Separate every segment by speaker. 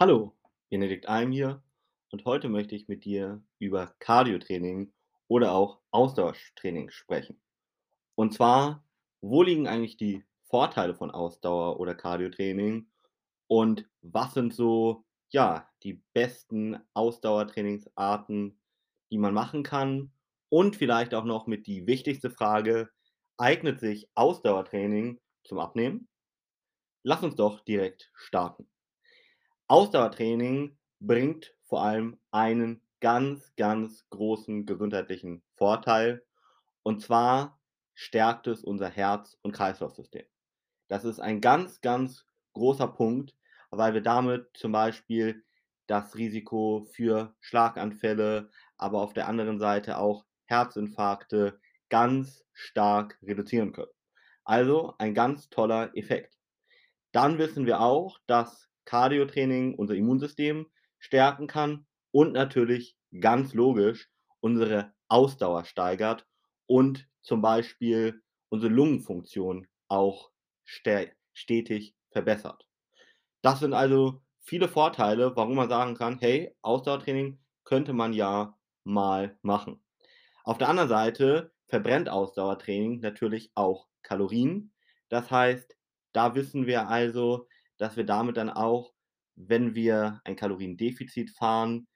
Speaker 1: Hallo, Benedikt Alm hier und heute möchte ich mit dir über Cardiotraining oder auch Ausdauertraining sprechen. Und zwar, wo liegen eigentlich die Vorteile von Ausdauer oder Cardiotraining und was sind so, ja, die besten Ausdauertrainingsarten, die man machen kann? Und vielleicht auch noch mit die wichtigste Frage, eignet sich Ausdauertraining zum Abnehmen? Lass uns doch direkt starten. Ausdauertraining bringt vor allem einen ganz, ganz großen gesundheitlichen Vorteil. Und zwar stärkt es unser Herz- und Kreislaufsystem. Das ist ein ganz, ganz großer Punkt, weil wir damit zum Beispiel das Risiko für Schlaganfälle, aber auf der anderen Seite auch Herzinfarkte ganz stark reduzieren können. Also ein ganz toller Effekt. Dann wissen wir auch, dass Cardiotraining unser Immunsystem stärken kann und natürlich ganz logisch unsere Ausdauer steigert und zum Beispiel unsere Lungenfunktion auch stetig verbessert. Das sind also viele Vorteile, warum man sagen kann, hey, Ausdauertraining könnte man ja mal machen. Auf der anderen Seite verbrennt Ausdauertraining natürlich auch Kalorien. Das heißt, da wissen wir also, dass wir damit dann auch, wenn wir ein Kaloriendefizit fahren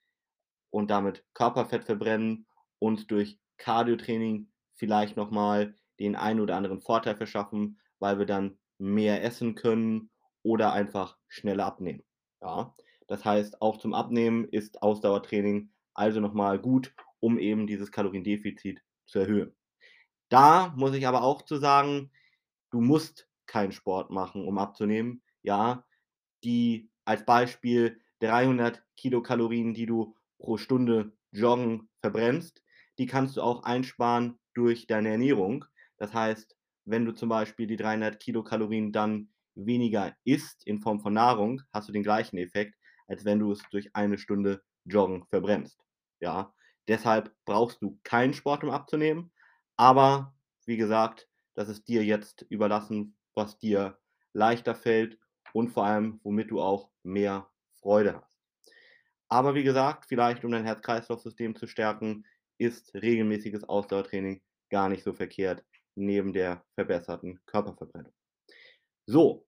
Speaker 1: und damit Körperfett verbrennen, uns durch Cardiotraining vielleicht nochmal den einen oder anderen Vorteil verschaffen, weil wir dann mehr essen können oder einfach schneller abnehmen. Ja, das heißt, auch zum Abnehmen ist Ausdauertraining also nochmal gut, um eben dieses Kaloriendefizit zu erhöhen. Da muss ich aber auch zu sagen, du musst keinen Sport machen, um abzunehmen. Ja, die als Beispiel 300 Kilokalorien, die du pro Stunde Joggen verbrennst, die kannst du auch einsparen durch deine Ernährung. Das heißt, wenn du zum Beispiel die 300 Kilokalorien dann weniger isst in Form von Nahrung, hast du den gleichen Effekt, als wenn du es durch eine Stunde Joggen verbrennst. Ja, deshalb brauchst du keinen Sport, um abzunehmen. Aber wie gesagt, das ist dir jetzt überlassen, was dir leichter fällt und vor allem, womit du auch mehr Freude hast. Aber wie gesagt, vielleicht um dein Herz-Kreislauf-System zu stärken, ist regelmäßiges Ausdauertraining gar nicht so verkehrt neben der verbesserten Körperverbrennung. So,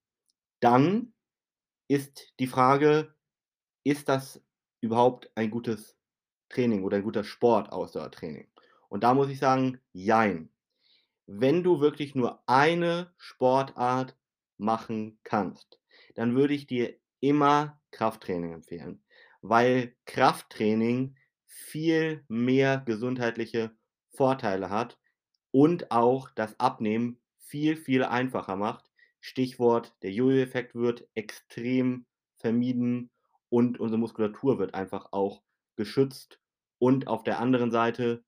Speaker 1: dann ist die Frage, ist das überhaupt ein gutes Training oder ein guter Sport, Ausdauertraining? Und da muss ich sagen, jein wenn du wirklich nur eine Sportart machen kannst, dann würde ich dir immer Krafttraining empfehlen, weil Krafttraining viel mehr gesundheitliche Vorteile hat und auch das Abnehmen viel, viel einfacher macht. Stichwort, der Jojo-Effekt wird extrem vermieden und unsere Muskulatur wird einfach auch geschützt. Und auf der anderen Seite,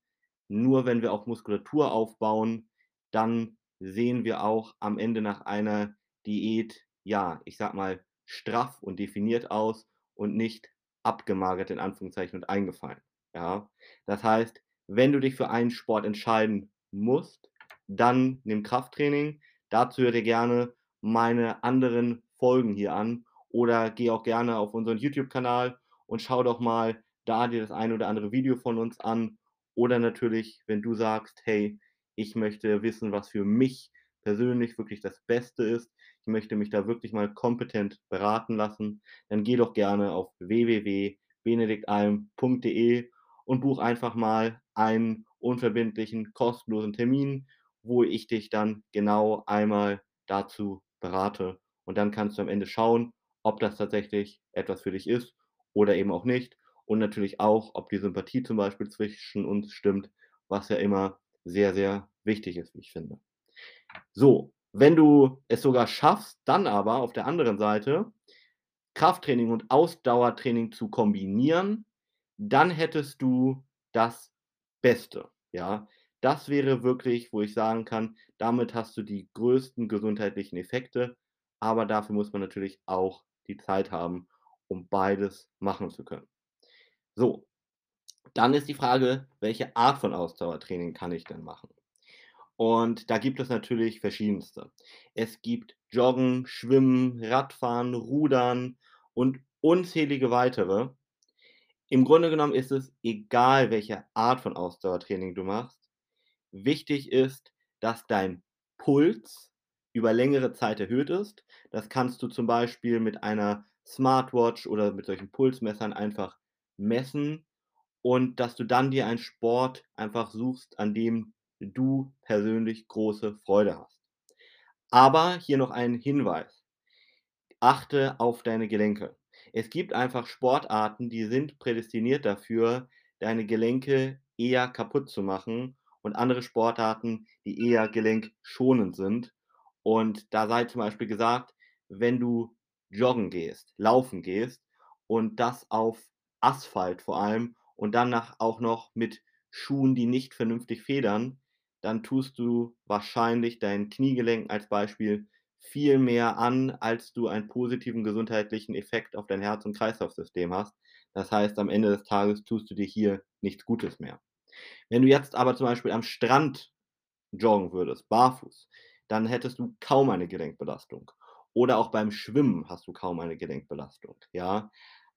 Speaker 1: nur wenn wir auch Muskulatur aufbauen, dann sehen wir auch am Ende nach einer Diät, ja, ich sag mal, straff und definiert aus und nicht abgemagert in Anführungszeichen und eingefallen. Ja, das heißt, wenn du dich für einen Sport entscheiden musst, dann nimm Krafttraining. Dazu hör dir gerne meine anderen Folgen hier an oder geh auch gerne auf unseren YouTube-Kanal und schau doch mal da dir das ein oder andere Video von uns an. Oder natürlich, wenn du sagst, hey, ich möchte wissen, was für mich persönlich wirklich das Beste ist. Möchte mich da wirklich mal kompetent beraten lassen. Dann geh doch gerne auf www.benediktalm.de und buch einfach mal einen unverbindlichen, kostenlosen Termin, wo ich dich dann genau einmal dazu berate. Und dann kannst du am Ende schauen, ob das tatsächlich etwas für dich ist oder eben auch nicht. Und natürlich auch, ob die Sympathie zum Beispiel zwischen uns stimmt, was ja immer sehr, sehr wichtig ist, wie ich finde. So, wenn du es sogar schaffst, dann aber auf der anderen Seite Krafttraining und Ausdauertraining zu kombinieren, dann hättest du das Beste. Ja, das wäre wirklich, wo ich sagen kann, damit hast du die größten gesundheitlichen Effekte. Aber dafür muss man natürlich auch die Zeit haben, um beides machen zu können. So, dann ist die Frage, welche Art von Ausdauertraining kann ich denn machen? Und da gibt es natürlich verschiedenste. Es gibt Joggen, Schwimmen, Radfahren, Rudern und unzählige weitere. Im Grunde genommen ist es egal, welche Art von Ausdauertraining du machst. Wichtig ist, dass dein Puls über längere Zeit erhöht ist. Das kannst du zum Beispiel mit einer Smartwatch oder mit solchen Pulsmessern einfach messen und dass du dann dir einen Sport einfach suchst, an dem du persönlich große Freude hast. Aber hier noch ein Hinweis. Achte auf deine Gelenke. Es gibt einfach Sportarten, die sind prädestiniert dafür, deine Gelenke eher kaputt zu machen und andere Sportarten, die eher gelenkschonend sind. Und da sei zum Beispiel gesagt, wenn du joggen gehst, laufen gehst und das auf Asphalt vor allem und dann auch noch mit Schuhen, die nicht vernünftig federn, dann tust du wahrscheinlich dein Kniegelenk als Beispiel viel mehr an, als du einen positiven gesundheitlichen Effekt auf dein Herz- und Kreislaufsystem hast. Das heißt, am Ende des Tages tust du dir hier nichts Gutes mehr. Wenn du jetzt aber zum Beispiel am Strand joggen würdest, barfuß, dann hättest du kaum eine Gelenkbelastung. Oder auch beim Schwimmen hast du kaum eine Gelenkbelastung. Ja,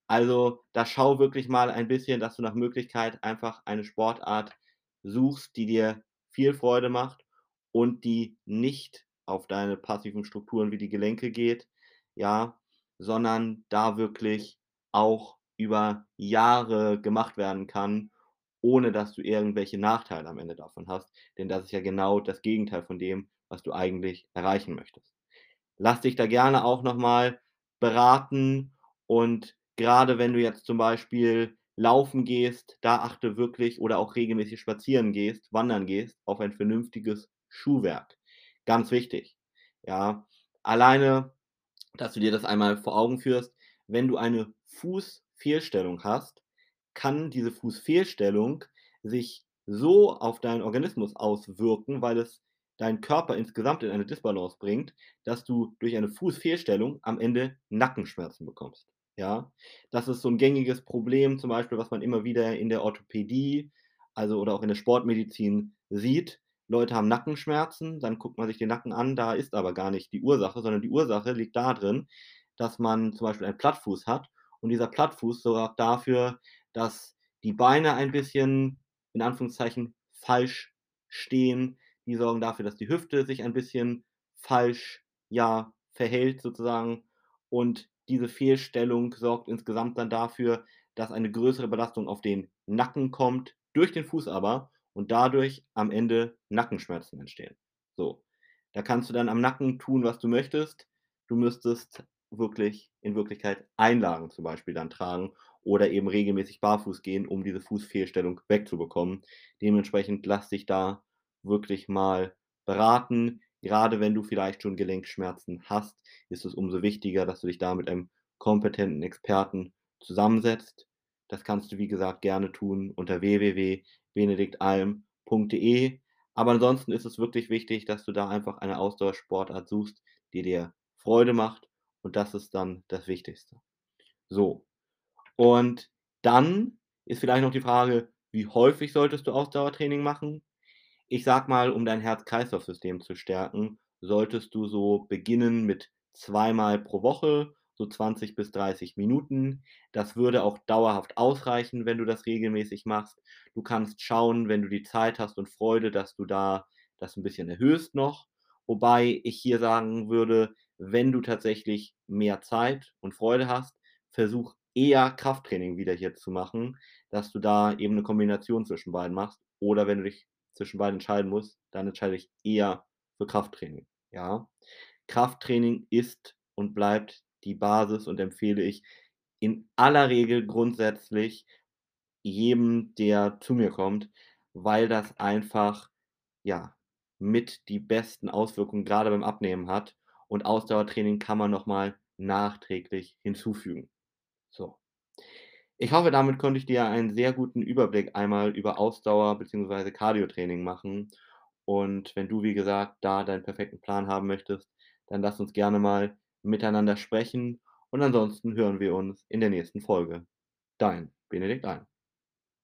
Speaker 1: also da schau wirklich mal ein bisschen, dass du nach Möglichkeit einfach eine Sportart suchst, die dir viel Freude macht und die nicht auf deine passiven Strukturen wie die Gelenke geht, ja, sondern da wirklich auch über Jahre gemacht werden kann, ohne dass du irgendwelche Nachteile am Ende davon hast. Denn das ist ja genau das Gegenteil von dem, was du eigentlich erreichen möchtest. Lass dich da gerne auch nochmal beraten und gerade wenn du jetzt zum Beispiel laufen gehst, da achte wirklich oder auch regelmäßig spazieren gehst, wandern gehst, auf ein vernünftiges Schuhwerk. Ganz wichtig. Ja, alleine, dass du dir das einmal vor Augen führst, wenn du eine Fußfehlstellung hast, kann diese Fußfehlstellung sich so auf deinen Organismus auswirken, weil es deinen Körper insgesamt in eine Disbalance bringt, dass du durch eine Fußfehlstellung am Ende Nackenschmerzen bekommst. Ja, das ist so ein gängiges Problem, zum Beispiel, was man immer wieder in der Orthopädie, also oder auch in der Sportmedizin sieht. Leute haben Nackenschmerzen, dann guckt man sich den Nacken an, da ist aber gar nicht die Ursache, sondern die Ursache liegt darin, dass man zum Beispiel einen Plattfuß hat und dieser Plattfuß sorgt dafür, dass die Beine ein bisschen, in Anführungszeichen, falsch stehen. Die sorgen dafür, dass die Hüfte sich ein bisschen falsch, ja, verhält sozusagen und diese Fehlstellung sorgt insgesamt dann dafür, dass eine größere Belastung auf den Nacken kommt, durch den Fuß aber und dadurch am Ende Nackenschmerzen entstehen. So, da kannst du dann am Nacken tun, was du möchtest. Du müsstest wirklich in Wirklichkeit Einlagen zum Beispiel dann tragen oder eben regelmäßig barfuß gehen, um diese Fußfehlstellung wegzubekommen. Dementsprechend lass dich da wirklich mal beraten. Gerade wenn du vielleicht schon Gelenkschmerzen hast, ist es umso wichtiger, dass du dich da mit einem kompetenten Experten zusammensetzt. Das kannst du, wie gesagt, gerne tun unter www.benediktalm.de. Aber ansonsten ist es wirklich wichtig, dass du da einfach eine Ausdauersportart suchst, die dir Freude macht. Und das ist dann das Wichtigste. So. Und dann ist vielleicht noch die Frage, wie häufig solltest du Ausdauertraining machen? Ich sag mal, um dein Herz-Kreislauf-System zu stärken, solltest du so beginnen mit zweimal pro Woche, so 20 bis 30 Minuten. Das würde auch dauerhaft ausreichen, wenn du das regelmäßig machst. Du kannst schauen, wenn du die Zeit hast und Freude, dass du da das ein bisschen erhöhst noch. Wobei ich hier sagen würde, wenn du tatsächlich mehr Zeit und Freude hast, versuch eher Krafttraining wieder hier zu machen, dass du da eben eine Kombination zwischen beiden machst. Oder wenn du dich zwischen beiden entscheiden muss, dann entscheide ich eher für Krafttraining. Ja. Krafttraining ist und bleibt die Basis und empfehle ich in aller Regel grundsätzlich jedem, der zu mir kommt, weil das einfach ja mit die besten Auswirkungen gerade beim Abnehmen hat und Ausdauertraining kann man noch mal nachträglich hinzufügen. So. Ich hoffe, damit konnte ich dir einen sehr guten Überblick einmal über Ausdauer bzw. Cardiotraining machen. Und wenn du, wie gesagt, da deinen perfekten Plan haben möchtest, dann lass uns gerne mal miteinander sprechen. Und ansonsten hören wir uns in der nächsten Folge. Dein Benedikt Ein.